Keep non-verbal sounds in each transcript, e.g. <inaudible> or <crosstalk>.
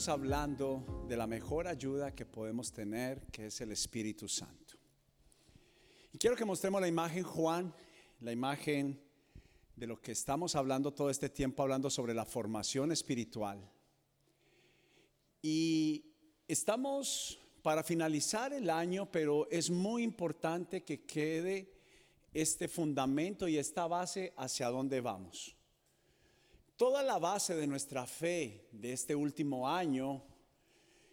estamos hablando de la mejor ayuda que podemos tener, que es el Espíritu Santo. Y quiero que mostremos la imagen, Juan, la imagen de lo que estamos hablando todo este tiempo, hablando sobre la formación espiritual. Y estamos para finalizar el año, pero es muy importante que quede este fundamento y esta base hacia dónde vamos. Toda la base de nuestra fe de este último año,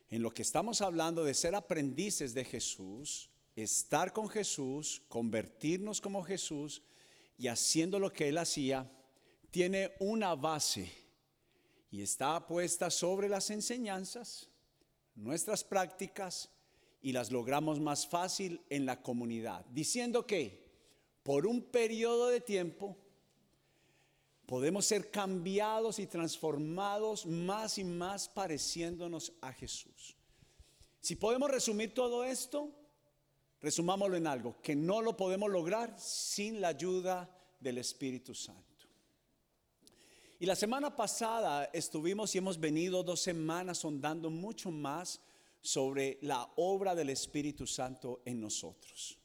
en lo que estamos hablando de ser aprendices de Jesús, estar con Jesús, convertirnos como Jesús y haciendo lo que Él hacía, tiene una base y está puesta sobre las enseñanzas, nuestras prácticas y las logramos más fácil en la comunidad, diciendo que por un periodo de tiempo podemos ser cambiados y transformados más y más pareciéndonos a Jesús. Si podemos resumir todo esto, resumámoslo en algo, que no lo podemos lograr sin la ayuda del Espíritu Santo. Y la semana pasada estuvimos y hemos venido dos semanas sondando mucho más sobre la obra del Espíritu Santo en nosotros.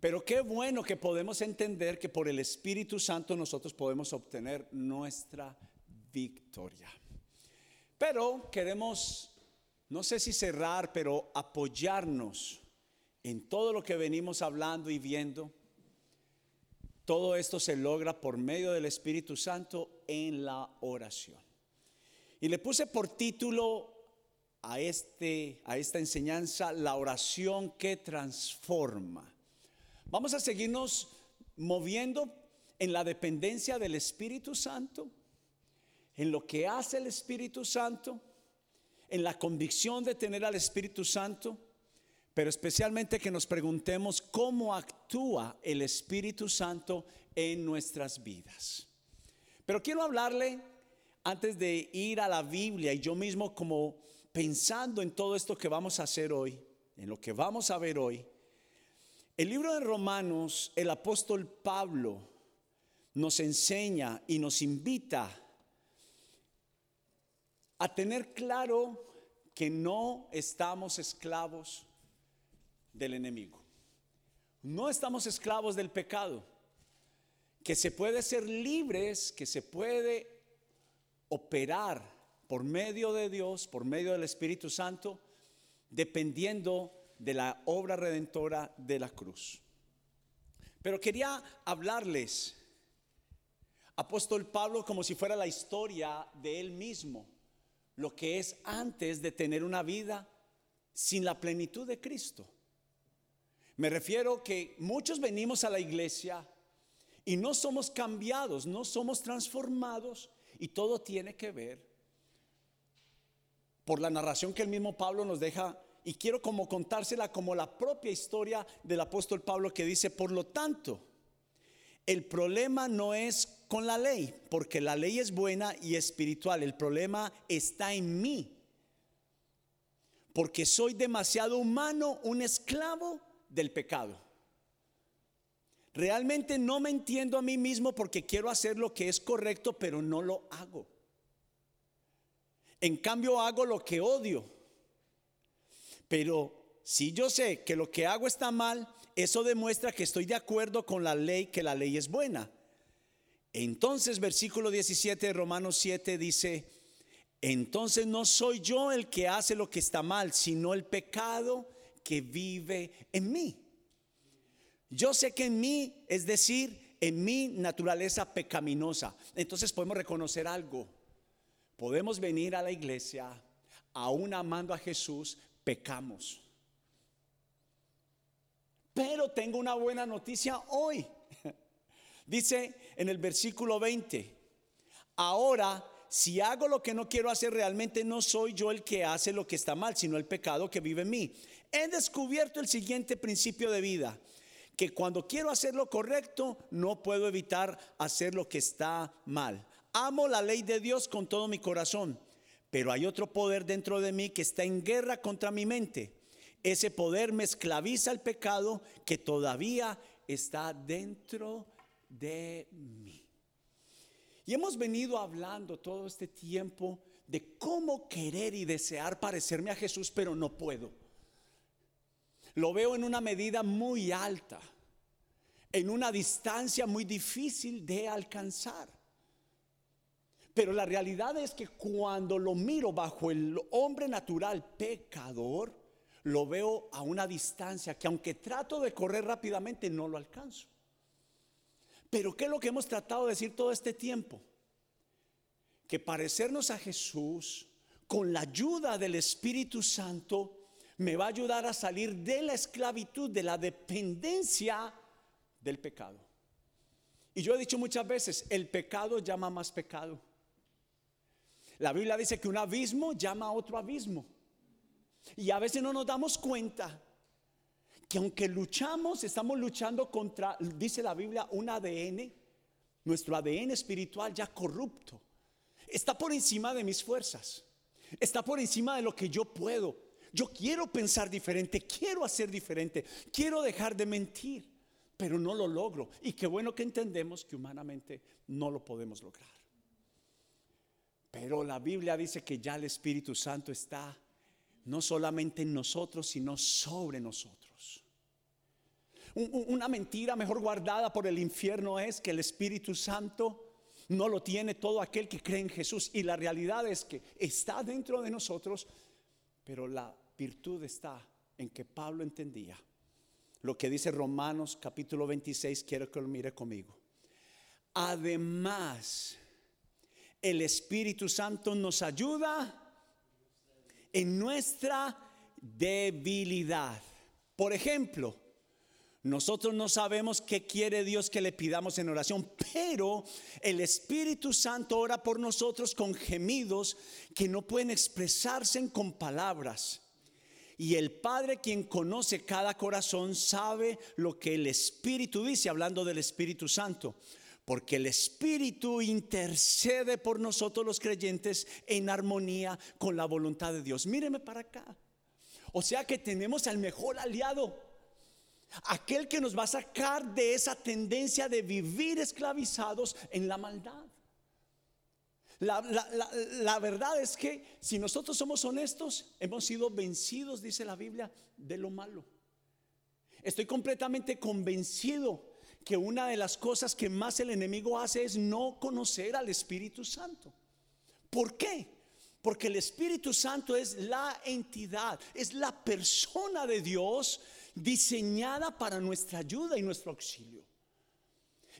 Pero qué bueno que podemos entender que por el Espíritu Santo nosotros podemos obtener nuestra victoria. Pero queremos, no sé si cerrar, pero apoyarnos en todo lo que venimos hablando y viendo. Todo esto se logra por medio del Espíritu Santo en la oración. Y le puse por título a, este, a esta enseñanza la oración que transforma. Vamos a seguirnos moviendo en la dependencia del Espíritu Santo, en lo que hace el Espíritu Santo, en la convicción de tener al Espíritu Santo, pero especialmente que nos preguntemos cómo actúa el Espíritu Santo en nuestras vidas. Pero quiero hablarle antes de ir a la Biblia y yo mismo como pensando en todo esto que vamos a hacer hoy, en lo que vamos a ver hoy, el libro de Romanos, el apóstol Pablo nos enseña y nos invita a tener claro que no estamos esclavos del enemigo. No estamos esclavos del pecado. Que se puede ser libres, que se puede operar por medio de Dios, por medio del Espíritu Santo, dependiendo de la obra redentora de la cruz. Pero quería hablarles, apóstol Pablo, como si fuera la historia de él mismo, lo que es antes de tener una vida sin la plenitud de Cristo. Me refiero que muchos venimos a la iglesia y no somos cambiados, no somos transformados y todo tiene que ver por la narración que el mismo Pablo nos deja y quiero como contársela como la propia historia del apóstol Pablo que dice, por lo tanto, el problema no es con la ley, porque la ley es buena y espiritual, el problema está en mí, porque soy demasiado humano, un esclavo del pecado. Realmente no me entiendo a mí mismo porque quiero hacer lo que es correcto, pero no lo hago. En cambio hago lo que odio pero si yo sé que lo que hago está mal, eso demuestra que estoy de acuerdo con la ley, que la ley es buena. Entonces, versículo 17 de Romanos 7 dice, entonces no soy yo el que hace lo que está mal, sino el pecado que vive en mí. Yo sé que en mí, es decir, en mi naturaleza pecaminosa. Entonces podemos reconocer algo. Podemos venir a la iglesia aún amando a Jesús, pecamos. Pero tengo una buena noticia hoy. <laughs> Dice en el versículo 20, ahora si hago lo que no quiero hacer, realmente no soy yo el que hace lo que está mal, sino el pecado que vive en mí. He descubierto el siguiente principio de vida, que cuando quiero hacer lo correcto, no puedo evitar hacer lo que está mal. Amo la ley de Dios con todo mi corazón pero hay otro poder dentro de mí que está en guerra contra mi mente. Ese poder me esclaviza al pecado que todavía está dentro de mí. Y hemos venido hablando todo este tiempo de cómo querer y desear parecerme a Jesús, pero no puedo. Lo veo en una medida muy alta, en una distancia muy difícil de alcanzar. Pero la realidad es que cuando lo miro bajo el hombre natural pecador, lo veo a una distancia que aunque trato de correr rápidamente, no lo alcanzo. Pero ¿qué es lo que hemos tratado de decir todo este tiempo? Que parecernos a Jesús con la ayuda del Espíritu Santo me va a ayudar a salir de la esclavitud, de la dependencia del pecado. Y yo he dicho muchas veces, el pecado llama más pecado. La Biblia dice que un abismo llama a otro abismo. Y a veces no nos damos cuenta que aunque luchamos, estamos luchando contra, dice la Biblia, un ADN, nuestro ADN espiritual ya corrupto. Está por encima de mis fuerzas. Está por encima de lo que yo puedo. Yo quiero pensar diferente, quiero hacer diferente, quiero dejar de mentir, pero no lo logro. Y qué bueno que entendemos que humanamente no lo podemos lograr. Pero la Biblia dice que ya el Espíritu Santo está no solamente en nosotros, sino sobre nosotros. Una mentira mejor guardada por el infierno es que el Espíritu Santo no lo tiene todo aquel que cree en Jesús. Y la realidad es que está dentro de nosotros, pero la virtud está en que Pablo entendía lo que dice Romanos capítulo 26, quiero que lo mire conmigo. Además, el Espíritu Santo nos ayuda en nuestra debilidad. Por ejemplo, nosotros no sabemos qué quiere Dios que le pidamos en oración, pero el Espíritu Santo ora por nosotros con gemidos que no pueden expresarse con palabras. Y el Padre quien conoce cada corazón sabe lo que el Espíritu dice, hablando del Espíritu Santo porque el Espíritu intercede por nosotros los creyentes en armonía con la voluntad de Dios. Míreme para acá. O sea que tenemos al mejor aliado, aquel que nos va a sacar de esa tendencia de vivir esclavizados en la maldad. La, la, verdad es que si nosotros somos honestos, hemos sido vencidos, dice la Biblia, de lo malo. Estoy completamente convencido que una de las cosas que más el enemigo hace es no conocer al Espíritu Santo. ¿Por qué? Porque el Espíritu Santo es la entidad, es la persona de Dios diseñada para nuestra ayuda y nuestro auxilio.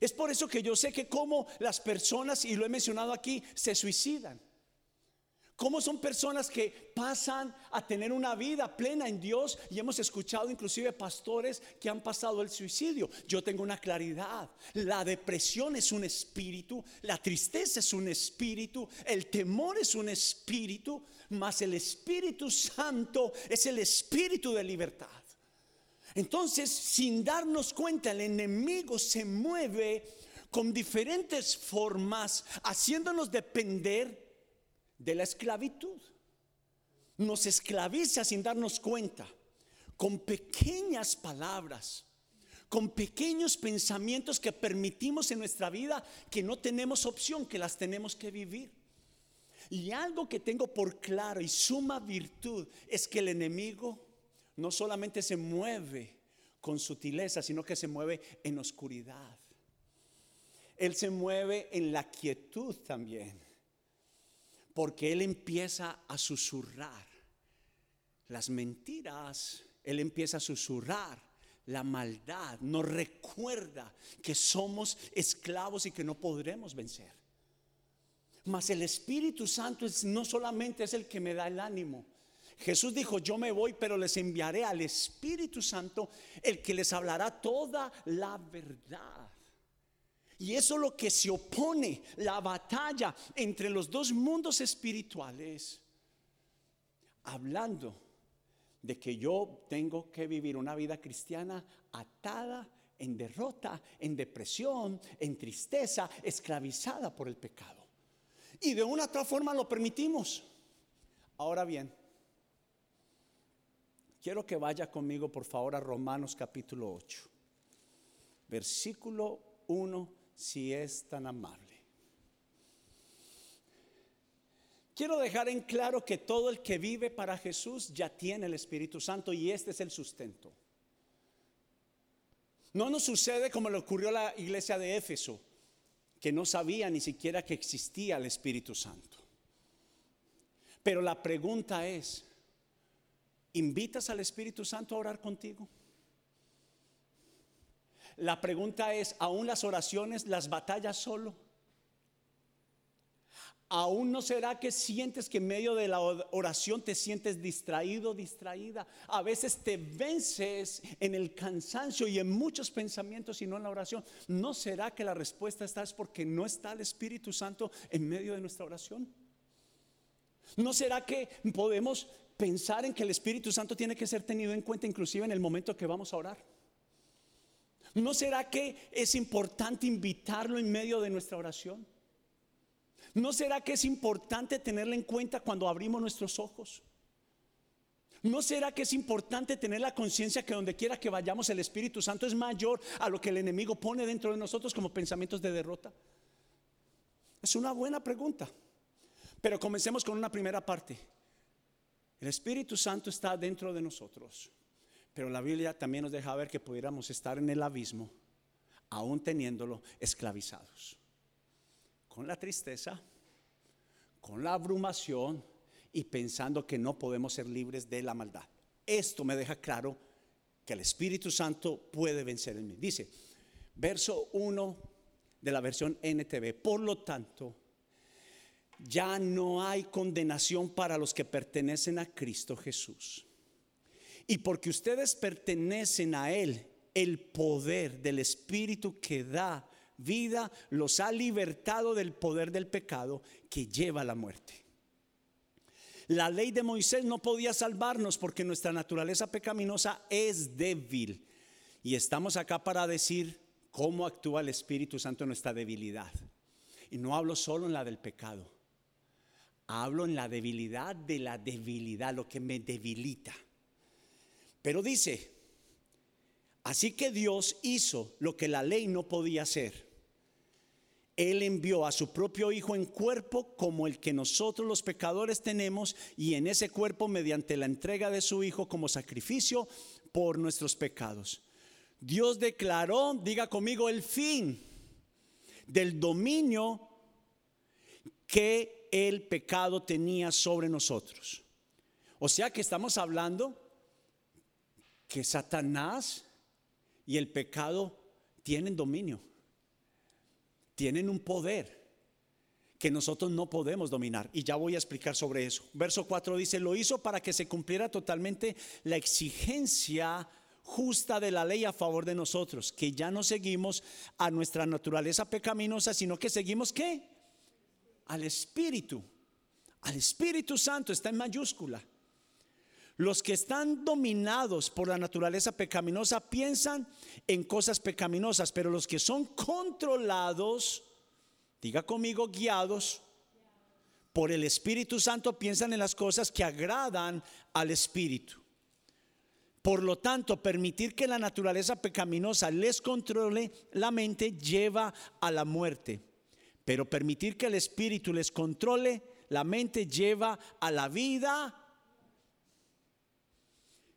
Es por eso que yo sé que como las personas, y lo he mencionado aquí, se suicidan. ¿Cómo son personas que pasan a tener una vida plena en Dios? Y hemos escuchado inclusive pastores que han pasado el suicidio. Yo tengo una claridad. La depresión es un espíritu, la tristeza es un espíritu, el temor es un espíritu, mas el Espíritu Santo es el espíritu de libertad. Entonces, sin darnos cuenta, el enemigo se mueve con diferentes formas, haciéndonos depender de la esclavitud. Nos esclaviza sin darnos cuenta, con pequeñas palabras, con pequeños pensamientos que permitimos en nuestra vida que no tenemos opción, que las tenemos que vivir. Y algo que tengo por claro y suma virtud es que el enemigo no solamente se mueve con sutileza, sino que se mueve en oscuridad. Él se mueve en la quietud también porque Él empieza a susurrar las mentiras, Él empieza a susurrar la maldad, nos recuerda que somos esclavos y que no podremos vencer. Mas el Espíritu Santo no solamente es el que me da el ánimo. Jesús dijo, yo me voy, pero les enviaré al Espíritu Santo, el que les hablará toda la verdad. Y eso es lo que se opone, la batalla entre los dos mundos espirituales. Hablando de que yo tengo que vivir una vida cristiana atada en derrota, en depresión, en tristeza, esclavizada por el pecado. Y de una otra forma lo permitimos. Ahora bien, quiero que vaya conmigo por favor a Romanos capítulo 8, versículo 1 si es tan amable. Quiero dejar en claro que todo el que vive para Jesús ya tiene el Espíritu Santo y este es el sustento. No nos sucede como le ocurrió a la iglesia de Éfeso, que no sabía ni siquiera que existía el Espíritu Santo. Pero la pregunta es, ¿invitas al Espíritu Santo a orar contigo? La pregunta es, ¿aún las oraciones, las batallas solo? ¿Aún no será que sientes que en medio de la oración te sientes distraído, distraída? A veces te vences en el cansancio y en muchos pensamientos y no en la oración. ¿No será que la respuesta está es porque no está el Espíritu Santo en medio de nuestra oración? ¿No será que podemos pensar en que el Espíritu Santo tiene que ser tenido en cuenta inclusive en el momento que vamos a orar? ¿No será que es importante invitarlo en medio de nuestra oración? ¿No será que es importante tenerlo en cuenta cuando abrimos nuestros ojos? ¿No será que es importante tener la conciencia que donde quiera que vayamos el Espíritu Santo es mayor a lo que el enemigo pone dentro de nosotros como pensamientos de derrota? Es una buena pregunta. Pero comencemos con una primera parte. El Espíritu Santo está dentro de nosotros. Pero la Biblia también nos deja ver que pudiéramos estar en el abismo, aún teniéndolo esclavizados con la tristeza, con la abrumación y pensando que no podemos ser libres de la maldad. Esto me deja claro que el Espíritu Santo puede vencer en mí. Dice, verso 1 de la versión NTV, por lo tanto, ya no hay condenación para los que pertenecen a Cristo Jesús. Y porque ustedes pertenecen a Él, el poder del Espíritu que da vida los ha libertado del poder del pecado que lleva a la muerte. La ley de Moisés no podía salvarnos porque nuestra naturaleza pecaminosa es débil. Y estamos acá para decir cómo actúa el Espíritu Santo en nuestra debilidad. Y no hablo solo en la del pecado. Hablo en la debilidad de la debilidad, lo que me debilita. Pero dice, así que Dios hizo lo que la ley no podía hacer él envió a su propio Hijo en cuerpo como el que nosotros los pecadores tenemos y en ese cuerpo mediante la entrega de su Hijo como sacrificio por nuestros pecados. Dios declaró, diga conmigo, el fin del dominio que el pecado tenía sobre nosotros. O sea que estamos hablando que Satanás y el pecado tienen dominio tienen un poder que nosotros no podemos dominar. Y ya voy a explicar sobre eso. Verso 4 dice, lo hizo para que se cumpliera totalmente la exigencia justa de la ley a favor de nosotros, que ya no seguimos a nuestra naturaleza pecaminosa, sino que seguimos qué? Al Espíritu. Al Espíritu Santo está en mayúscula. Los que están dominados por la naturaleza pecaminosa piensan en cosas pecaminosas, pero los que son controlados, diga conmigo, guiados por el Espíritu Santo, piensan en las cosas que agradan al Espíritu. Por lo tanto, permitir que la naturaleza pecaminosa les controle la mente lleva a la muerte. Pero permitir que el Espíritu les controle la mente lleva a la vida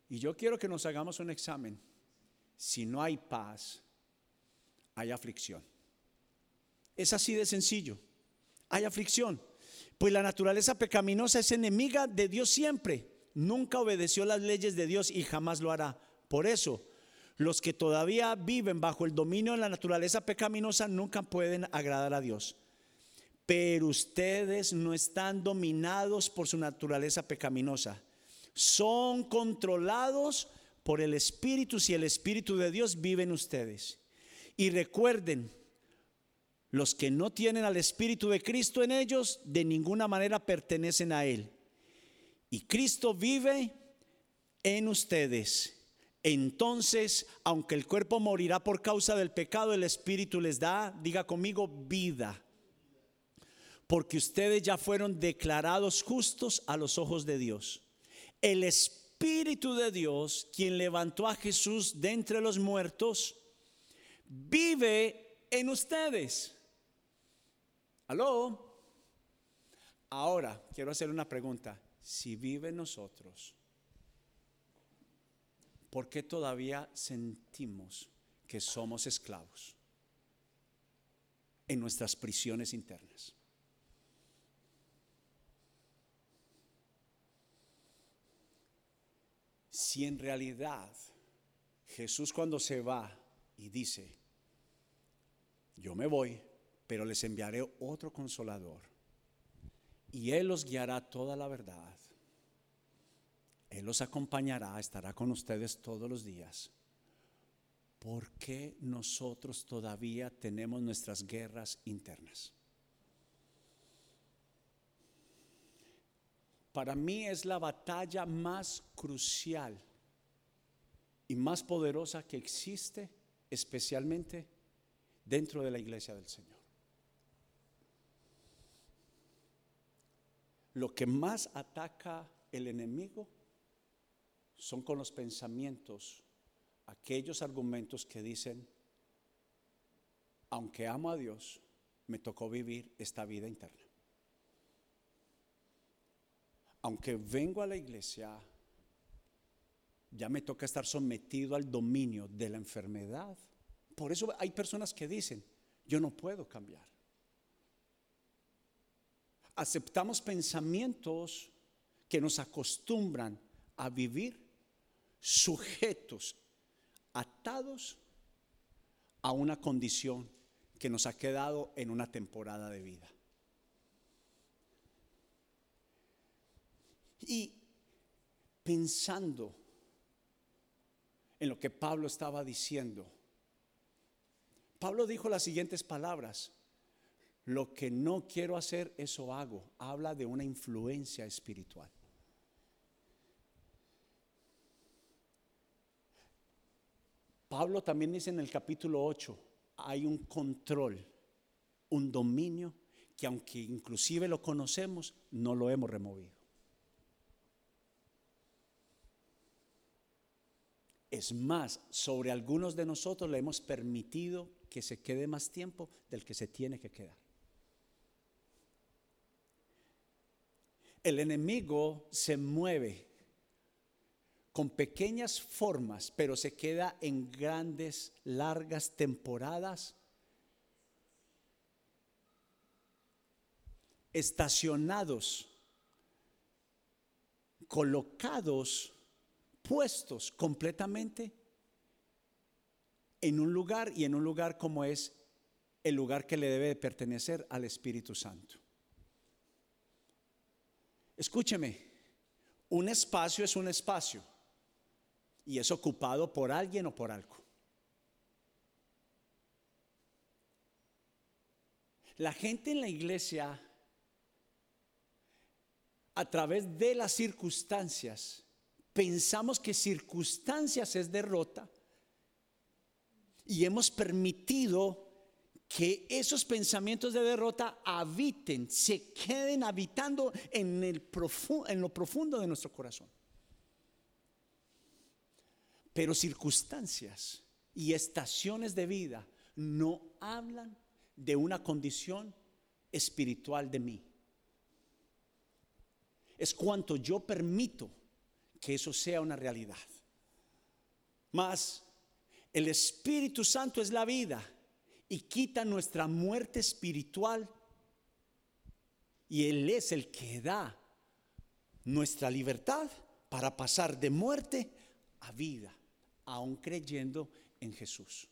y yo quiero que nos hagamos un examen. Si no hay paz, hay aflicción. Es así de sencillo. Hay aflicción. Pues la naturaleza pecaminosa es enemiga de Dios siempre. Nunca obedeció las leyes de Dios y jamás lo hará. Por eso, los que todavía viven bajo el dominio de la naturaleza pecaminosa nunca pueden agradar a Dios. Pero ustedes no están dominados por su naturaleza pecaminosa son controlados por el Espíritu si el Espíritu de Dios vive en ustedes. Y recuerden, los que no tienen al Espíritu de Cristo en ellos, de ninguna manera pertenecen a Él. Y Cristo vive en ustedes. Entonces, aunque el cuerpo morirá por causa del pecado, el Espíritu les da, diga conmigo, vida. Porque ustedes ya fueron declarados justos a los ojos de Dios el Espíritu de Dios, quien levantó a Jesús de entre los muertos, vive en ustedes. ¿Aló? Ahora, quiero hacer una pregunta. Si vive en nosotros, ¿por qué todavía sentimos que somos esclavos en nuestras prisiones internas? Si en realidad Jesús cuando se va y dice, yo me voy, pero les enviaré otro consolador, y Él los guiará toda la verdad, Él los acompañará, estará con ustedes todos los días. ¿Por qué nosotros todavía tenemos nuestras guerras internas? Para mí es la batalla más crucial y más poderosa que existe, especialmente dentro de la iglesia del Señor. Lo que más ataca el enemigo son con los pensamientos, aquellos argumentos que dicen, aunque amo a Dios, me tocó vivir esta vida interna aunque vengo a la iglesia, ya me toca estar sometido al dominio de la enfermedad. Por eso hay personas que dicen, yo no puedo cambiar. Aceptamos pensamientos que nos acostumbran a vivir sujetos, atados a una condición que nos ha quedado en una temporada de vida. Y pensando en lo que Pablo estaba diciendo, Pablo dijo las siguientes palabras, lo que no quiero hacer, eso hago. Habla de una influencia espiritual. Pablo también dice en el capítulo 8, hay un control, un dominio que aunque inclusive lo conocemos, no lo hemos removido. Es más, sobre algunos de nosotros le hemos permitido que se quede más tiempo del que se tiene que quedar. El enemigo se mueve con pequeñas formas, pero se queda en grandes, largas temporadas, estacionados, colocados puestos completamente en un lugar y en un lugar como es el lugar que le debe de pertenecer al Espíritu Santo. Escúcheme, un espacio es un espacio y es ocupado por alguien o por algo. La gente en la iglesia, a través de las circunstancias, pensamos que circunstancias es derrota y hemos permitido que esos pensamientos de derrota habiten, se queden habitando en, el en lo profundo de nuestro corazón. Pero circunstancias y estaciones de vida no hablan de una condición espiritual de mí. Es cuanto yo permito que eso sea una realidad. Mas el Espíritu Santo es la vida y quita nuestra muerte espiritual y Él es el que da nuestra libertad para pasar de muerte a vida, aún creyendo en Jesús.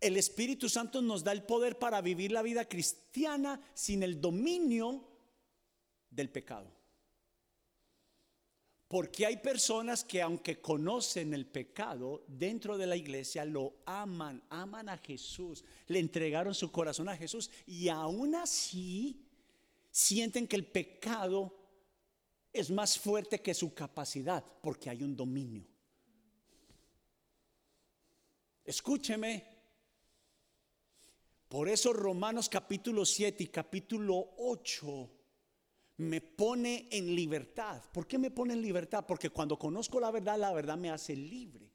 El Espíritu Santo nos da el poder para vivir la vida cristiana sin el dominio del pecado. Porque hay personas que aunque conocen el pecado dentro de la iglesia, lo aman, aman a Jesús, le entregaron su corazón a Jesús y aún así sienten que el pecado es más fuerte que su capacidad porque hay un dominio. Escúcheme. Por eso Romanos capítulo 7 y capítulo 8 me pone en libertad. ¿Por qué me pone en libertad? Porque cuando conozco la verdad, la verdad me hace libre.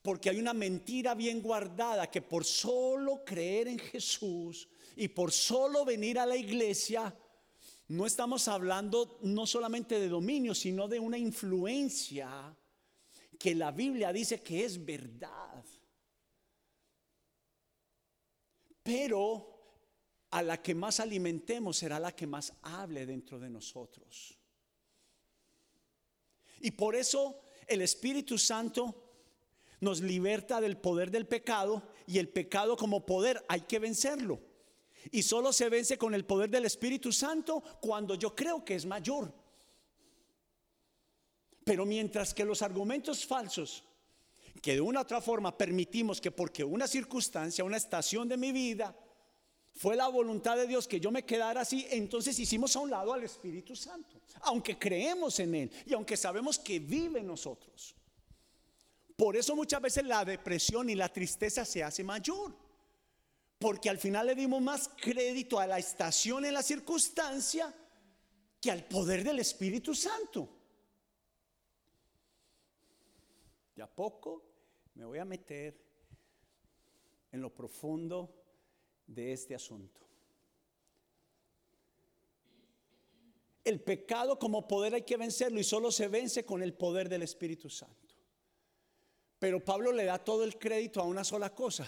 Porque hay una mentira bien guardada que por solo creer en Jesús y por solo venir a la iglesia, no estamos hablando no solamente de dominio, sino de una influencia que la Biblia dice que es verdad. Pero a la que más alimentemos será la que más hable dentro de nosotros. Y por eso el Espíritu Santo nos liberta del poder del pecado y el pecado como poder hay que vencerlo. Y solo se vence con el poder del Espíritu Santo cuando yo creo que es mayor. Pero mientras que los argumentos falsos, que de una u otra forma permitimos que porque una circunstancia, una estación de mi vida, fue la voluntad de Dios que yo me quedara así, entonces hicimos a un lado al Espíritu Santo, aunque creemos en Él y aunque sabemos que vive en nosotros. Por eso muchas veces la depresión y la tristeza se hace mayor, porque al final le dimos más crédito a la estación en la circunstancia que al poder del Espíritu Santo. De a poco me voy a meter en lo profundo de este asunto. El pecado como poder hay que vencerlo y solo se vence con el poder del Espíritu Santo. Pero Pablo le da todo el crédito a una sola cosa,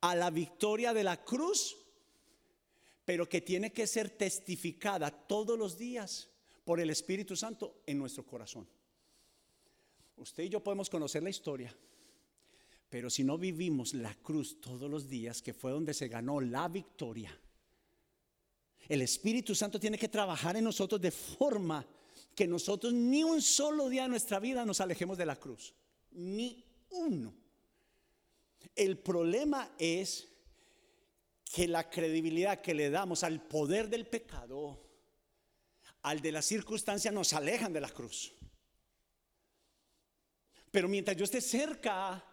a la victoria de la cruz, pero que tiene que ser testificada todos los días por el Espíritu Santo en nuestro corazón. Usted y yo podemos conocer la historia pero si no vivimos la cruz todos los días, que fue donde se ganó la victoria, el Espíritu Santo tiene que trabajar en nosotros de forma que nosotros ni un solo día de nuestra vida nos alejemos de la cruz. Ni uno. El problema es que la credibilidad que le damos al poder del pecado, al de la circunstancia, nos alejan de la cruz. Pero mientras yo esté cerca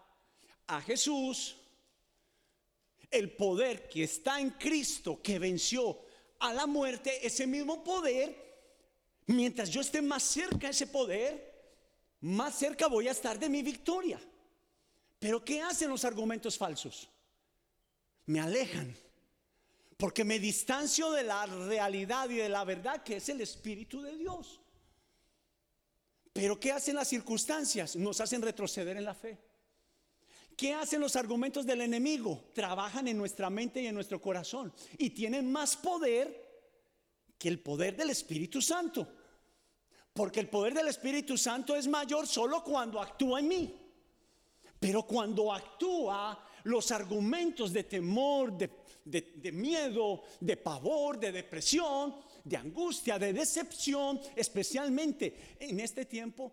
a Jesús, el poder que está en Cristo, que venció a la muerte, ese mismo poder, mientras yo esté más cerca de ese poder, más cerca voy a estar de mi victoria. Pero ¿qué hacen los argumentos falsos? Me alejan, porque me distancio de la realidad y de la verdad que es el Espíritu de Dios. Pero ¿qué hacen las circunstancias? Nos hacen retroceder en la fe. ¿Qué hacen los argumentos del enemigo? Trabajan en nuestra mente y en nuestro corazón y tienen más poder que el poder del Espíritu Santo. Porque el poder del Espíritu Santo es mayor solo cuando actúa en mí. Pero cuando actúa, los argumentos de temor, de, miedo, de pavor, de depresión, de angustia, de decepción, especialmente en este tiempo,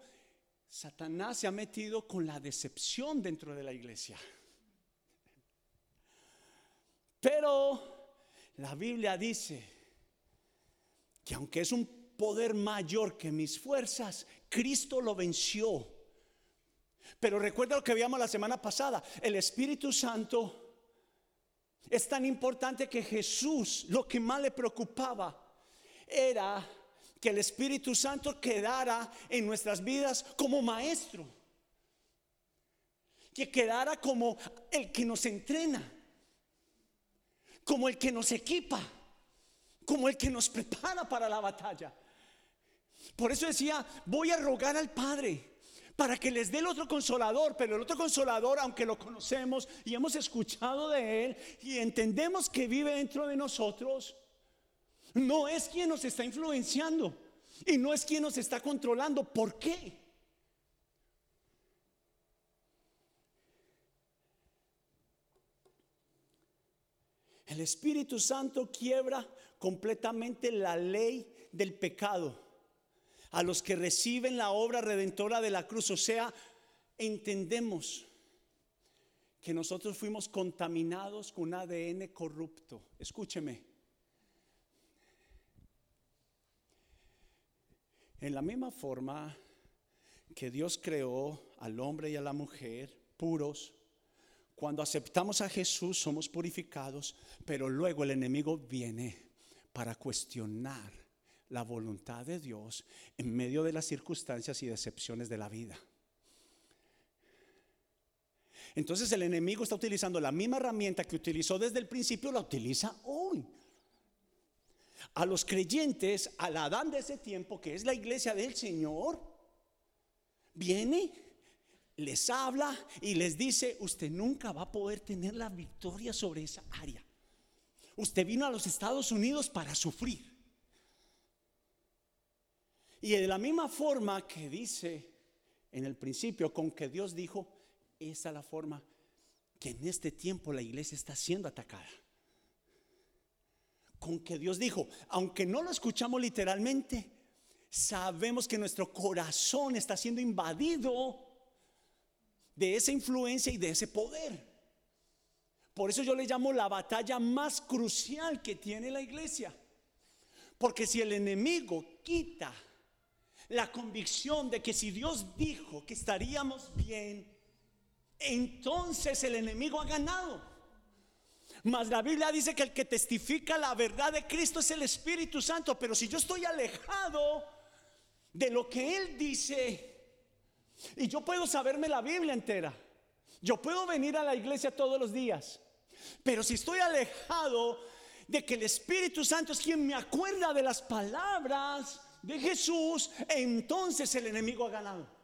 Satanás se ha metido con la decepción dentro de la iglesia. Pero la Biblia dice que aunque es un poder mayor que mis fuerzas, Cristo lo venció. Pero recuerda lo que veíamos la semana pasada, el Espíritu Santo es tan importante que Jesús lo que más le preocupaba era que el Espíritu Santo quedara en nuestras vidas como maestro. Que quedara como el que nos entrena, como el que nos equipa, como el que nos prepara para la batalla. Por eso decía, voy a rogar al Padre para que les dé el otro consolador, pero el otro consolador, aunque lo conocemos y hemos escuchado de él y entendemos que vive dentro de nosotros, no es quien nos está influenciando y no es quien nos está controlando. ¿Por qué? El Espíritu Santo quiebra completamente la ley del pecado a los que reciben la obra redentora de la cruz. O sea, entendemos que nosotros fuimos contaminados con un ADN corrupto. Escúcheme. En la misma forma que Dios creó al hombre y a la mujer puros, cuando aceptamos a Jesús somos purificados, pero luego el enemigo viene para cuestionar la voluntad de Dios en medio de las circunstancias y decepciones de la vida. Entonces el enemigo está utilizando la misma herramienta que utilizó desde el principio, la utiliza hoy. A los creyentes, a la Adán de ese tiempo, que es la iglesia del Señor, viene, les habla y les dice, usted nunca va a poder tener la victoria sobre esa área. Usted vino a los Estados Unidos para sufrir. Y de la misma forma que dice en el principio, con que Dios dijo, esa es la forma que en este tiempo la iglesia está siendo atacada. Con que Dios dijo, aunque no lo escuchamos literalmente, sabemos que nuestro corazón está siendo invadido de esa influencia y de ese poder. Por eso yo le llamo la batalla más crucial que tiene la iglesia. Porque si el enemigo quita la convicción de que si Dios dijo que estaríamos bien, entonces el enemigo ha ganado. Mas la Biblia dice que el que testifica la verdad de Cristo es el Espíritu Santo. Pero si yo estoy alejado de lo que Él dice, y yo puedo saberme la Biblia entera, yo puedo venir a la iglesia todos los días, pero si estoy alejado de que el Espíritu Santo es quien me acuerda de las palabras de Jesús, entonces el enemigo ha ganado.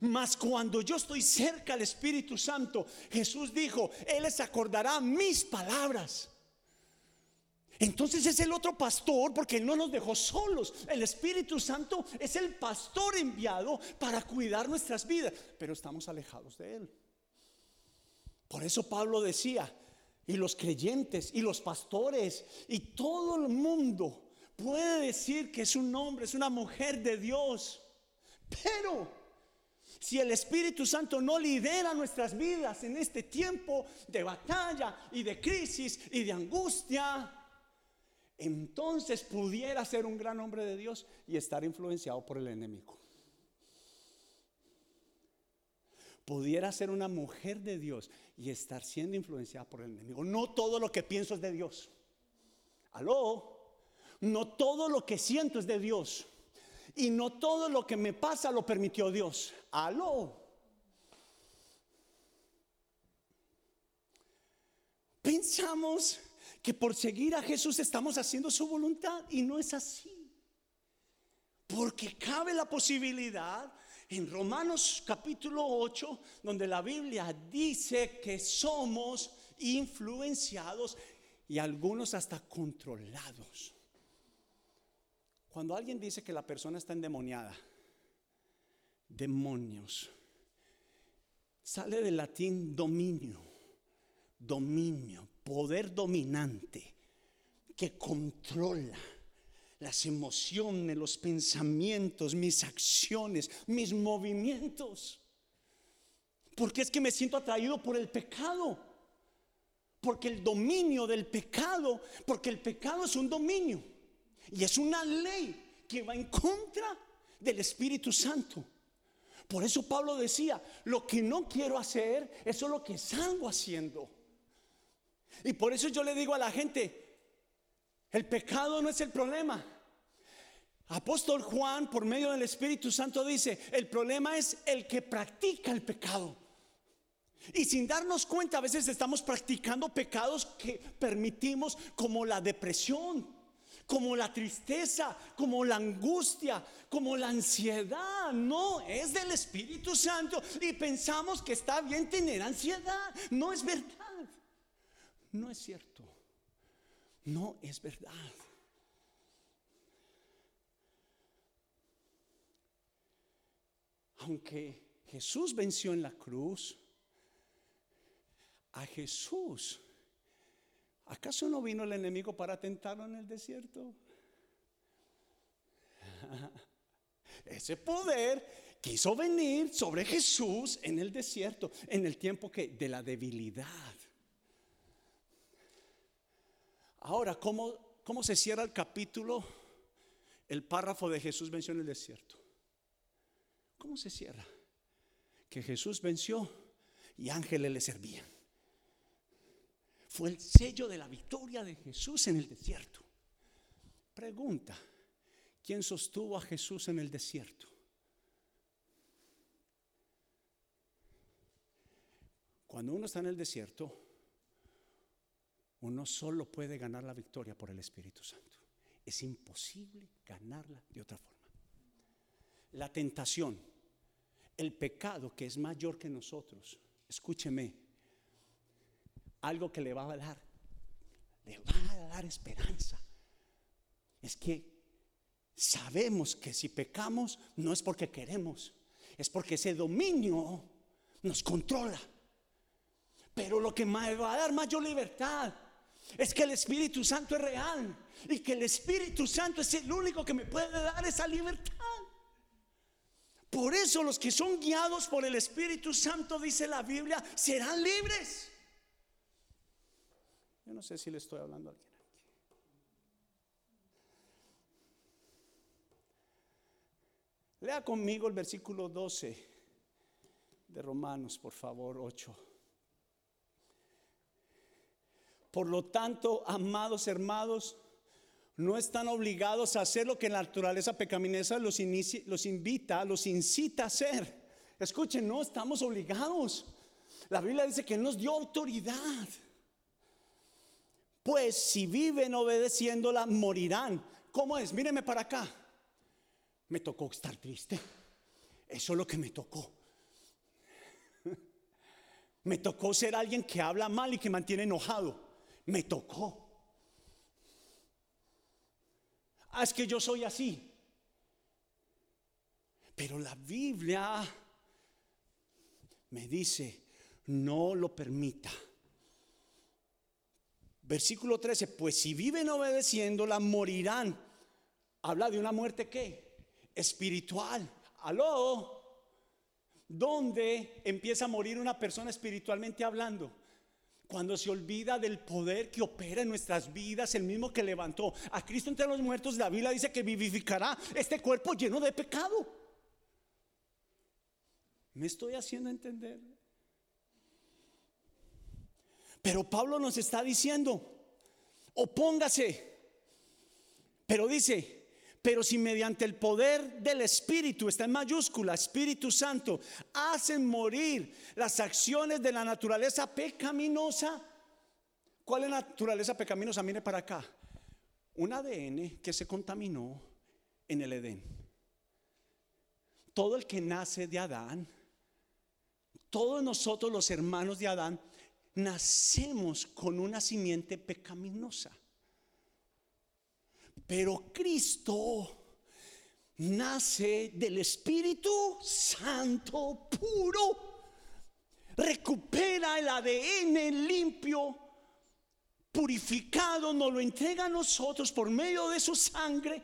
Mas cuando yo estoy cerca del Espíritu Santo, Jesús dijo, Él les acordará mis palabras. Entonces es el otro pastor porque Él no nos dejó solos. El Espíritu Santo es el pastor enviado para cuidar nuestras vidas, pero estamos alejados de Él. Por eso Pablo decía, y los creyentes y los pastores y todo el mundo puede decir que es un hombre, es una mujer de Dios. Pero si el Espíritu Santo no lidera nuestras vidas en este tiempo de batalla y de crisis y de angustia, entonces pudiera ser un gran hombre de Dios y estar influenciado por el enemigo. Pudiera ser una mujer de Dios y estar siendo influenciada por el enemigo. No todo lo que pienso es de Dios. Aló. No todo lo que siento es de Dios. Y no todo lo que me pasa lo permitió Dios. Aló. Pensamos que por seguir a Jesús estamos haciendo su voluntad y no es así. Porque cabe la posibilidad en Romanos capítulo 8, donde la Biblia dice que somos influenciados y algunos hasta controlados. Cuando alguien dice que la persona está endemoniada, demonios, sale del latín dominio, dominio, poder dominante que controla las emociones, los pensamientos, mis acciones, mis movimientos. Porque es que me siento atraído por el pecado. Porque el dominio del pecado, porque el pecado es un dominio y es una ley que va en contra del Espíritu Santo. Por eso Pablo decía, lo que no quiero hacer, eso es lo que salgo haciendo. Y por eso yo le digo a la gente, el pecado no es el problema. Apóstol Juan, por medio del Espíritu Santo, dice, el problema es el que practica el pecado. Y sin darnos cuenta, a veces estamos practicando pecados que permitimos como la depresión, como la tristeza, como la angustia, como la ansiedad. No, es del Espíritu Santo y pensamos que está bien tener ansiedad. No es verdad. No es cierto. No es verdad. Aunque Jesús venció en la cruz, a Jesús, ¿acaso no vino el enemigo para tentarlo en el desierto? <laughs> Ese poder quiso venir sobre Jesús en el desierto, en el tiempo que de la debilidad. Ahora, ¿cómo, ¿cómo se cierra el capítulo? El párrafo de Jesús venció en el desierto. ¿Cómo se cierra? Que Jesús venció y ángeles le servían. Fue el sello de la victoria de Jesús en el desierto. Pregunta, ¿quién sostuvo a Jesús en el desierto? Cuando uno está en el desierto, uno solo puede ganar la victoria por el Espíritu Santo. Es imposible ganarla de otra forma. La tentación, el pecado que es mayor que nosotros, escúcheme, algo que le va a dar, le va a dar esperanza. Es que sabemos que si pecamos no es porque queremos, es porque ese dominio nos controla. Pero lo que me va a dar mayor libertad es que el Espíritu Santo es real y que el Espíritu Santo es el único que me puede dar esa libertad. Por eso los que son guiados por el Espíritu Santo, dice la Biblia, serán libres. Yo no sé si le estoy hablando a alguien aquí. Lea conmigo el versículo 12 de Romanos, por favor, 8. Por lo tanto, amados hermanos, no están obligados a hacer lo que la naturaleza pecaminosa los, los invita, los incita a hacer. Escuchen, no estamos obligados. La Biblia dice que nos dio autoridad. Pues si viven obedeciéndola, morirán. ¿Cómo es? Míreme para acá. Me tocó estar triste. Eso es lo que me tocó. <laughs> Me tocó ser alguien que habla mal y que mantiene enojado me tocó. Ah, es que yo soy así. Pero la Biblia me dice, no lo permita. Versículo 13, pues si viven obedeciéndola, morirán. Habla de una muerte que espiritual. Aló. ¿Dónde empieza a morir una persona espiritualmente hablando? Cuando se olvida del poder que opera en nuestras vidas, el mismo que levantó a Cristo entre los muertos, la Biblia dice que vivificará este cuerpo lleno de pecado. ¿Me estoy haciendo entender? Pero Pablo nos está diciendo, opóngase. Pero dice, pero si mediante el poder del Espíritu, está en mayúscula, Espíritu Santo, hacen morir las acciones de la naturaleza pecaminosa. ¿Cuál es la naturaleza pecaminosa? Mire para acá. Un ADN que se contaminó en el Edén. Todo el que nace de Adán, todos nosotros los hermanos de Adán, nacemos con una simiente pecaminosa. Pero Cristo nace del Espíritu Santo puro, recupera el ADN limpio, purificado, nos lo entrega a nosotros por medio de su sangre.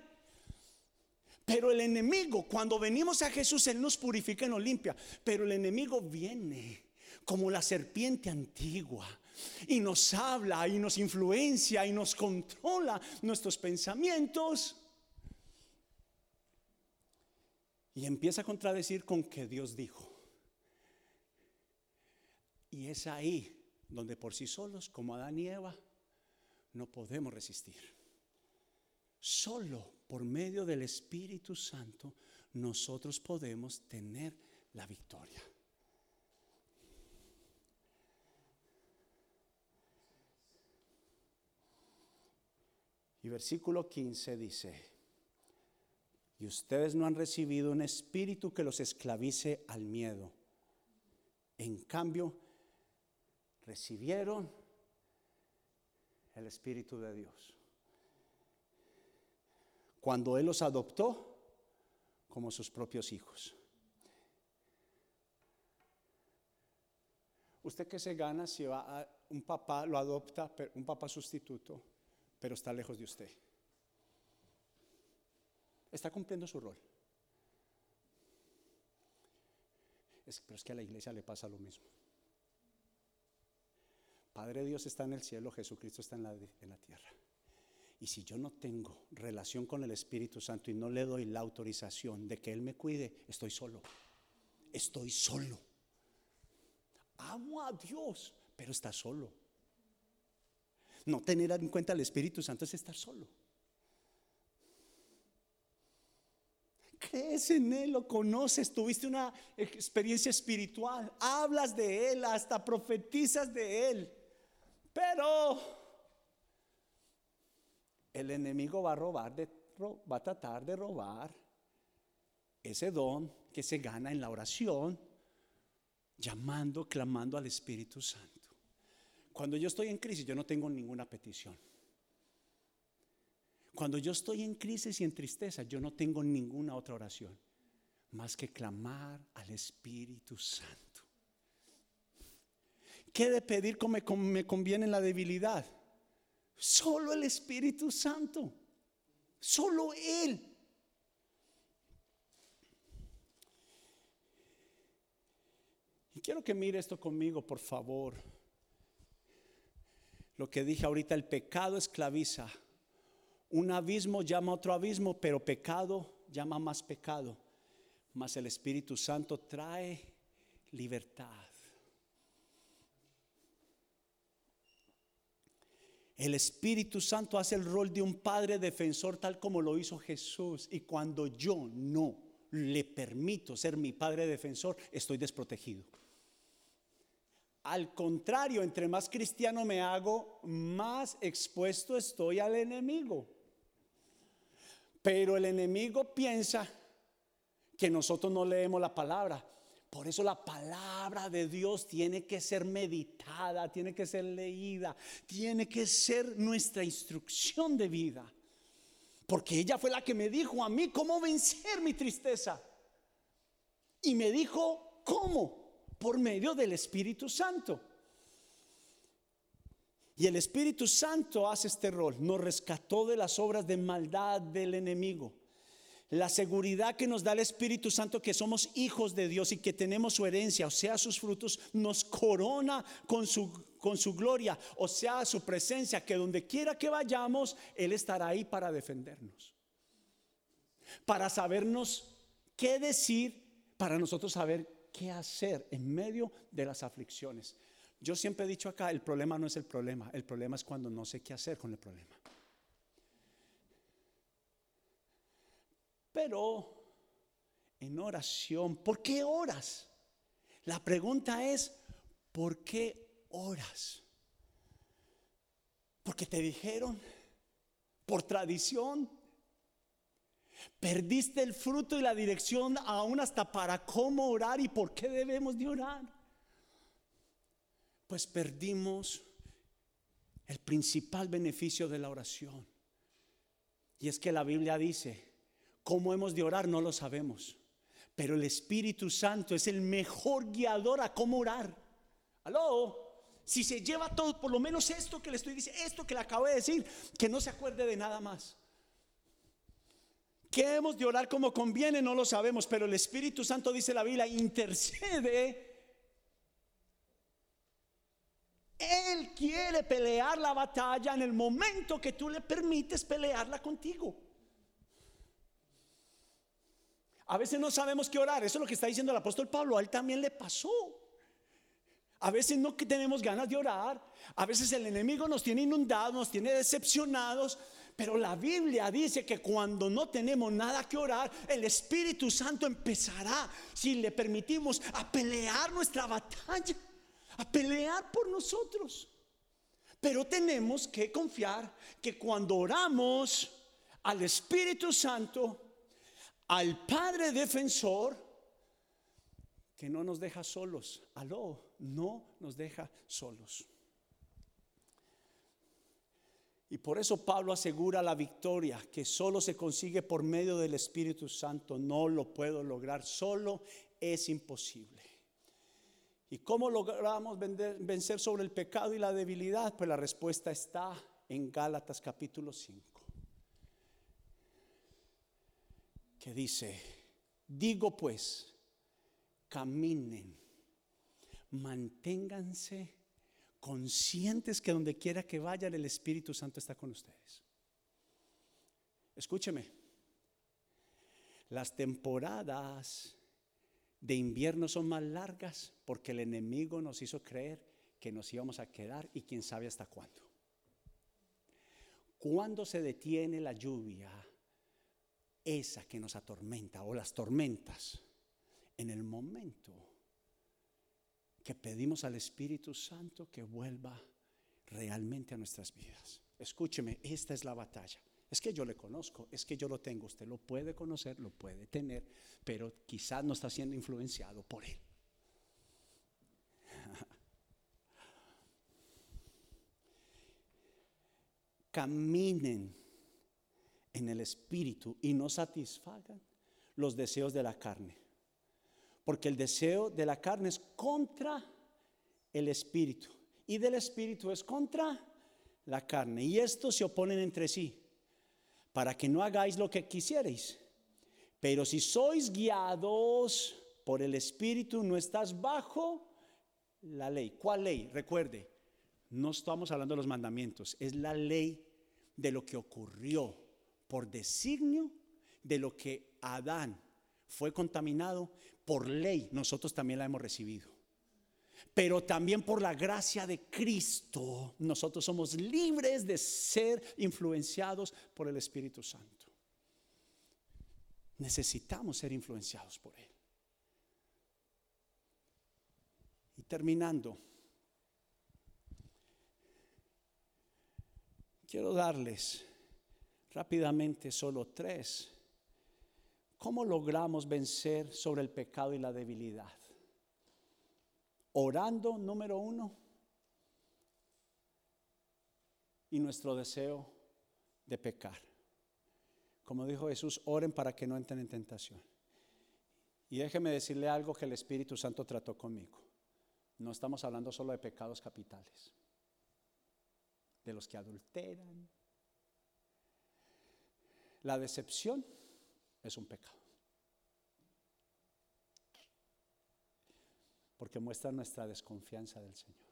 Pero el enemigo, cuando venimos a Jesús, Él nos purifica y nos limpia. Pero el enemigo viene como la serpiente antigua y nos habla y nos influencia y nos controla nuestros pensamientos. Y empieza a contradecir con que Dios dijo. Y es ahí donde por sí solos, como Adán y Eva, no podemos resistir. Solo por medio del Espíritu Santo nosotros podemos tener la victoria. Y versículo 15 dice, y ustedes no han recibido un espíritu que los esclavice al miedo. En cambio, recibieron el Espíritu de Dios. Cuando Él los adoptó como sus propios hijos. ¿Usted qué se gana si va a un papá lo adopta, un papá sustituto? Pero está lejos de usted. Está cumpliendo su rol. Pero es que a la iglesia le pasa lo mismo. Padre Dios está en el cielo, Jesucristo está en la, en la tierra. Y si yo no tengo relación con el Espíritu Santo y no le doy la autorización de que Él me cuide, estoy solo. Estoy solo. Amo a Dios, pero está solo. No tener en cuenta al Espíritu Santo es estar solo. crees en Él, lo conoces, tuviste una experiencia espiritual, hablas de Él, hasta profetizas de Él. Pero el enemigo va a robar, va a tratar de robar ese don que se gana en la oración, llamando, clamando al Espíritu Santo. Cuando yo estoy en crisis, yo no tengo ninguna petición. Cuando yo estoy en crisis y en tristeza, yo no tengo ninguna otra oración más que clamar al Espíritu Santo. ¿Qué de pedir como me conviene en la debilidad? Solo el Espíritu Santo. Solo Él. Y quiero que mire esto conmigo, por favor. Lo que dije ahorita, el pecado esclaviza. Un abismo llama a otro abismo, pero pecado llama más pecado. Mas el Espíritu Santo trae libertad. El Espíritu Santo hace el rol de un padre defensor tal como lo hizo Jesús. Y cuando yo no le permito ser mi padre defensor, estoy desprotegido. Al contrario, entre más cristiano me hago, más expuesto estoy al enemigo. Pero el enemigo piensa que nosotros no leemos la palabra. Por eso la palabra de Dios tiene que ser meditada, tiene que ser leída, tiene que ser nuestra instrucción de vida. Porque ella fue la que me dijo a mí cómo vencer mi tristeza. Y me dijo cómo por medio del Espíritu Santo. Y el Espíritu Santo hace este rol, nos rescató de las obras de maldad del enemigo. La seguridad que nos da el Espíritu Santo que somos hijos de Dios y que tenemos su herencia, o sea, sus frutos, nos corona con su, con su gloria, o sea, su presencia, que donde quiera que vayamos, Él estará ahí para defendernos. Para sabernos qué decir, para nosotros saber qué hacer en medio de las aflicciones. Yo siempre he dicho acá, el problema no es el problema, el problema es cuando no sé qué hacer con el problema. Pero en oración, ¿por qué oras? La pregunta es, ¿por qué oras? Porque te dijeron, por tradición, Perdiste el fruto y la dirección aún hasta para cómo orar y por qué debemos de orar. Pues perdimos el principal beneficio de la oración. Y es que la Biblia dice, cómo hemos de orar no lo sabemos, pero el Espíritu Santo es el mejor guiador a cómo orar. Aló, si se lleva todo, por lo menos esto que le estoy diciendo, esto que le acabo de decir, que no se acuerde de nada más. ¿Qué hemos de orar como conviene? No lo sabemos, pero el Espíritu Santo dice la Biblia, intercede. Él quiere pelear la batalla en el momento que tú le permites pelearla contigo. A veces no sabemos qué orar, eso es lo que está diciendo el apóstol Pablo, a él también le pasó. A veces no tenemos ganas de orar, a veces el enemigo nos tiene inundados, nos tiene decepcionados, pero la Biblia dice que cuando no tenemos nada que orar, el Espíritu Santo empezará, si le permitimos, a pelear nuestra batalla, a pelear por nosotros. Pero tenemos que confiar que cuando oramos al Espíritu Santo, al Padre defensor, que no nos deja solos, aló, no nos deja solos. Y por eso Pablo asegura la victoria que solo se consigue por medio del Espíritu Santo. No lo puedo lograr, solo es imposible. ¿Y cómo logramos vencer sobre el pecado y la debilidad? Pues la respuesta está en Gálatas capítulo 5, que dice, digo pues, caminen, manténganse conscientes que donde quiera que vayan el Espíritu Santo está con ustedes. Escúcheme, las temporadas de invierno son más largas porque el enemigo nos hizo creer que nos íbamos a quedar y quién sabe hasta cuándo. ¿Cuándo se detiene la lluvia? esa que nos atormenta o las tormentas, en el momento que pedimos al Espíritu Santo que vuelva realmente a nuestras vidas. Escúcheme, esta es la batalla. Es que yo le conozco, es que yo lo tengo. Usted lo puede conocer, lo puede tener, pero quizás no está siendo influenciado por él. <laughs> Caminen en el Espíritu y no satisfagan los deseos de la carne. Porque el deseo de la carne es contra el Espíritu y del Espíritu es contra la carne. Y estos se oponen entre sí para que no hagáis lo que quisierais. Pero si sois guiados por el Espíritu, no estás bajo la ley. ¿Cuál ley? Recuerde, no estamos hablando de los mandamientos, es la ley de lo que ocurrió por designio de lo que Adán fue contaminado por ley, nosotros también la hemos recibido. Pero también por la gracia de Cristo, nosotros somos libres de ser influenciados por el Espíritu Santo. Necesitamos ser influenciados por Él. Y terminando, quiero darles rápidamente solo tres. ¿Cómo logramos vencer sobre el pecado y la debilidad? Orando, número uno, y nuestro deseo de pecar. Como dijo Jesús, oren para que no entren en tentación. Y déjeme decirle algo que el Espíritu Santo trató conmigo. No estamos hablando solo de pecados capitales, de los que adulteran, la decepción es un pecado. Porque muestra nuestra desconfianza del Señor.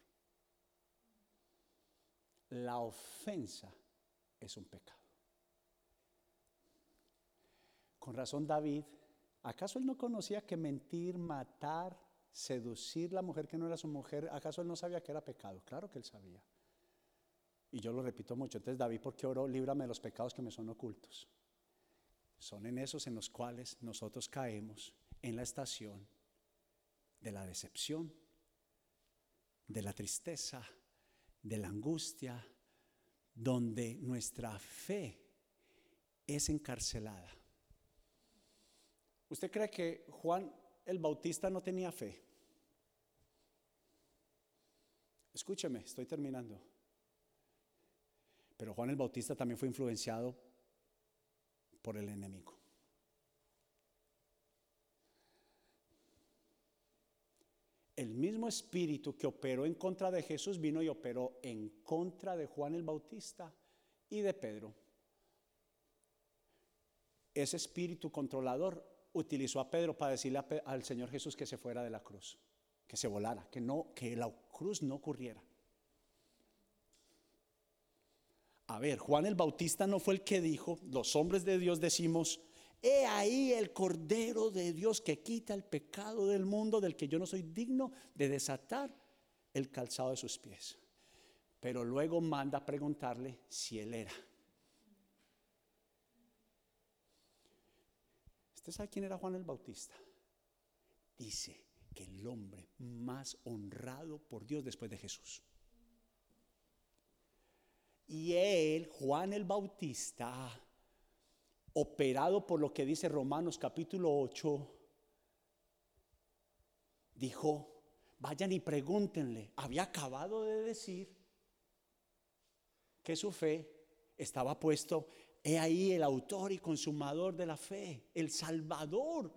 La ofensa es un pecado. Con razón David, ¿acaso él no conocía que mentir, matar, seducir la mujer que no era su mujer, ¿acaso él no sabía que era pecado? Claro que él sabía. Y yo lo repito mucho. Entonces David, ¿por qué oró? Líbrame de los pecados que me son ocultos son en esos en los cuales nosotros caemos en la estación de la decepción, de la tristeza, de la angustia, donde nuestra fe es encarcelada. ¿Usted cree que Juan el Bautista no tenía fe? Escúcheme, estoy terminando. Pero Juan el Bautista también fue influenciado por el enemigo. El mismo espíritu que operó en contra de Jesús vino y operó en contra de Juan el Bautista y de Pedro. Ese espíritu controlador utilizó a Pedro para decirle al Señor Jesús que se fuera de la cruz, que se volara, que no que la cruz no ocurriera. A ver, Juan el Bautista no fue el que dijo, los hombres de Dios decimos, he ahí el Cordero de Dios que quita el pecado del mundo del que yo no soy digno de desatar el calzado de sus pies. Pero luego manda a preguntarle si él era. ¿Usted sabe quién era Juan el Bautista? Dice que el hombre más honrado por Dios después de Jesús. Y él, Juan el Bautista, operado por lo que dice Romanos capítulo 8, dijo, vayan y pregúntenle, había acabado de decir que su fe estaba puesto, he ahí el autor y consumador de la fe, el Salvador,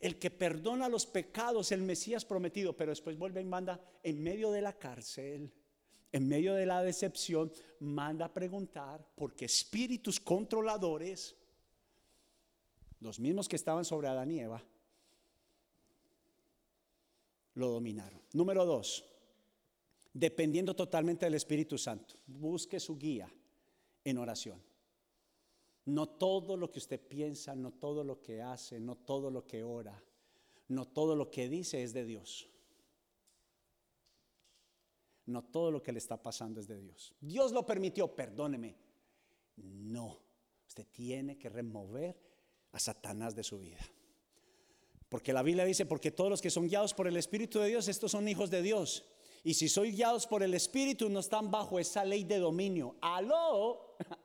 el que perdona los pecados, el Mesías prometido, pero después vuelve y manda en medio de la cárcel en medio de la decepción, manda a preguntar porque espíritus controladores, los mismos que estaban sobre Adán y Eva, lo dominaron. Número dos, dependiendo totalmente del Espíritu Santo. Busque su guía en oración. No todo lo que usted piensa, no todo lo que hace, no todo lo que ora, no todo lo que dice es de Dios. No todo lo que le está pasando es de Dios. Dios lo permitió, perdóneme. No. Usted tiene que remover a Satanás de su vida. Porque la Biblia dice, porque todos los que son guiados por el Espíritu de Dios, estos son hijos de Dios. Y si soy guiados por el Espíritu, no están bajo esa ley de dominio. Aló. <laughs>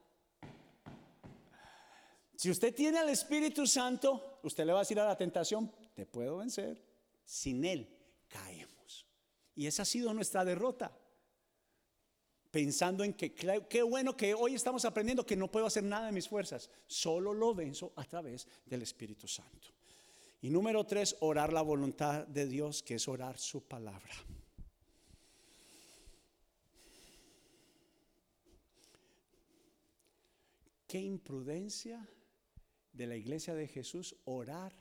Si usted tiene al Espíritu Santo, usted le va a decir a la tentación, te puedo vencer. Sin Él. Y esa ha sido nuestra derrota. Pensando en que qué bueno que hoy estamos aprendiendo que no puedo hacer nada de mis fuerzas. Solo lo venzo a través del Espíritu Santo. Y número tres, orar la voluntad de Dios, que es orar su palabra. Qué imprudencia de la iglesia de Jesús orar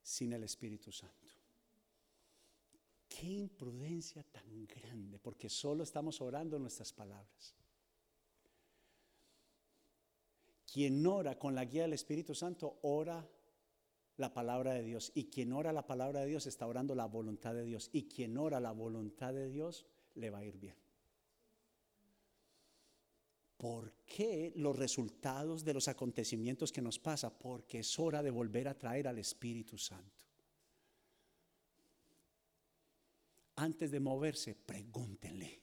sin el Espíritu Santo. Qué imprudencia tan grande, porque solo estamos orando nuestras palabras. Quien ora con la guía del Espíritu Santo, ora la palabra de Dios. Y quien ora la palabra de Dios está orando la voluntad de Dios. Y quien ora la voluntad de Dios le va a ir bien. ¿Por qué los resultados de los acontecimientos que nos pasa? Porque es hora de volver a traer al Espíritu Santo. Antes de moverse, pregúntenle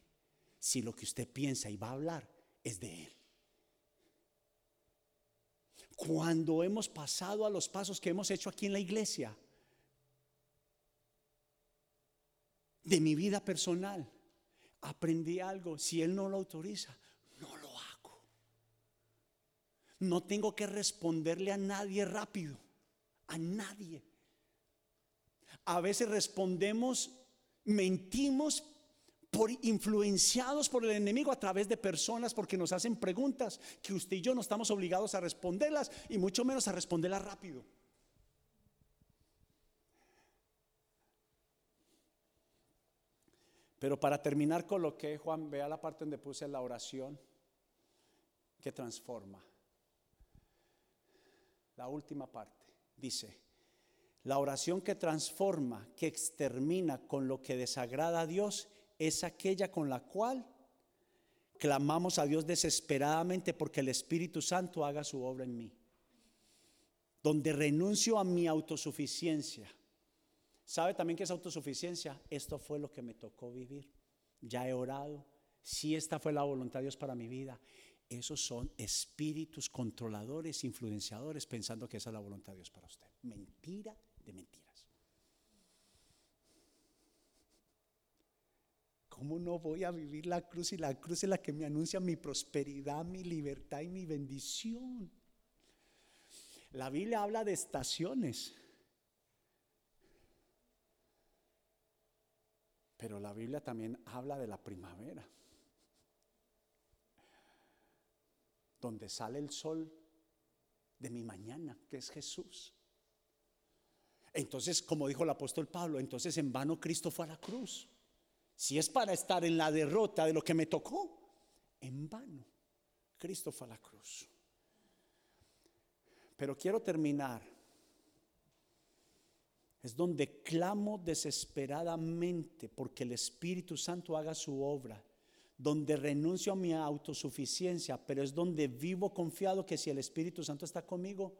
si lo que usted piensa y va a hablar es de Él. Cuando hemos pasado a los pasos que hemos hecho aquí en la iglesia, de mi vida personal, aprendí algo. Si Él no lo autoriza, no tengo que responderle a nadie rápido, a nadie. A veces respondemos, mentimos por influenciados por el enemigo a través de personas porque nos hacen preguntas que usted y yo no estamos obligados a responderlas y mucho menos a responderlas rápido. Pero para terminar con lo que Juan, vea la parte donde puse la oración que transforma la última parte. Dice, la oración que transforma, que extermina con lo que desagrada a Dios, es aquella con la cual clamamos a Dios desesperadamente porque el Espíritu Santo haga su obra en mí. Donde renuncio a mi autosuficiencia. ¿Sabe también qué es autosuficiencia? Esto fue lo que me tocó vivir. Ya he orado. Si esta fue la voluntad de Dios para mi vida. Esos son espíritus controladores, influenciadores, pensando que esa es la voluntad de Dios para usted. Mentira de mentiras. ¿Cómo no voy a vivir la cruz y la cruz es la que me anuncia mi prosperidad, mi libertad y mi bendición? La Biblia habla de estaciones. Pero la Biblia también habla de la primavera. donde sale el sol de mi mañana, que es Jesús. Entonces, como dijo el apóstol Pablo, entonces en vano Cristo fue a la cruz. Si es para estar en la derrota de lo que me tocó, en vano Cristo fue a la cruz. Pero quiero terminar. Es donde clamo desesperadamente porque el Espíritu Santo haga su obra donde renuncio a mi autosuficiencia, pero es donde vivo confiado que si el Espíritu Santo está conmigo,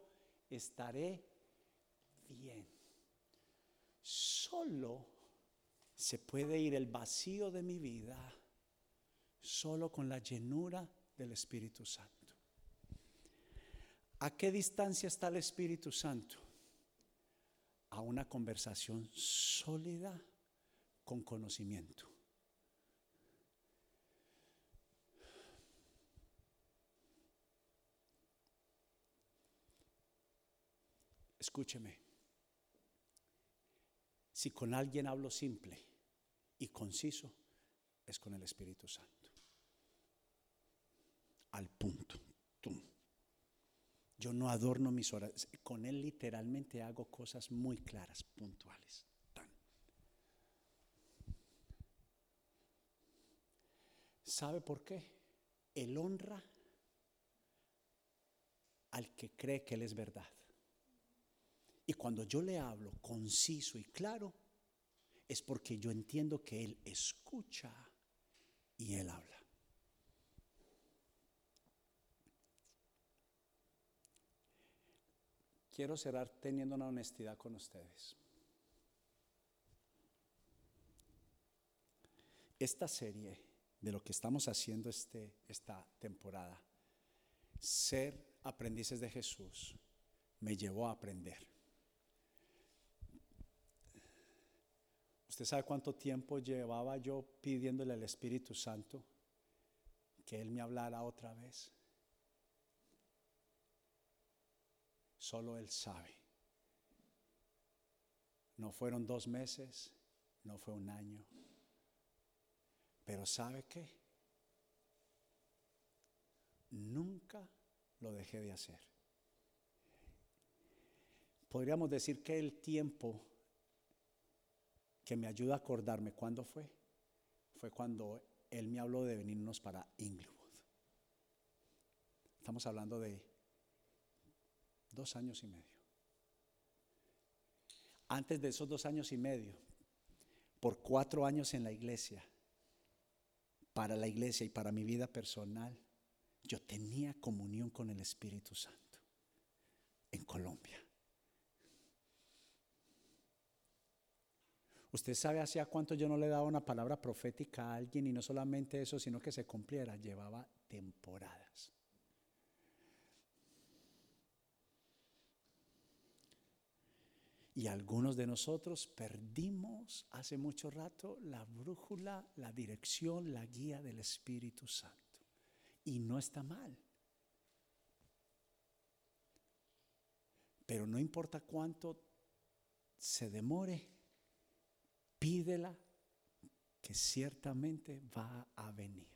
estaré bien. Solo se puede ir el vacío de mi vida, solo con la llenura del Espíritu Santo. ¿A qué distancia está el Espíritu Santo? A una conversación sólida con conocimiento. Escúcheme. Si con alguien hablo simple y conciso, es con el Espíritu Santo. Al punto. Yo no adorno mis oraciones. Con Él literalmente hago cosas muy claras, puntuales. ¿Sabe por qué? Él honra al que cree que Él es verdad. Y cuando yo le hablo conciso y claro, es porque yo entiendo que Él escucha y Él habla. quiero cerrar teniendo una honestidad con ustedes. Esta serie de lo que estamos haciendo este, esta temporada, ser aprendices de Jesús, me llevó a aprender. ¿Usted sabe cuánto tiempo llevaba yo pidiéndole al Espíritu Santo que Él me hablara otra vez? Solo Él sabe. No fueron dos meses, no fue un año. Pero ¿sabe qué? Nunca lo dejé de hacer. Podríamos decir que el tiempo que me ayuda a acordarme cuándo fue, fue cuando él me habló de venirnos para Inglewood. Estamos hablando de dos años y medio. Antes de esos dos años y medio, por cuatro años en la iglesia, para la iglesia y para mi vida personal, yo tenía comunión con el Espíritu Santo en Colombia. Usted sabe hacia cuánto yo no le daba una palabra profética a alguien y no solamente eso, sino que se cumpliera. Llevaba temporadas. Y algunos de nosotros perdimos hace mucho rato la brújula, la dirección, la guía del Espíritu Santo. Y no está mal. Pero no importa cuánto se demore, pídela que ciertamente va a venir.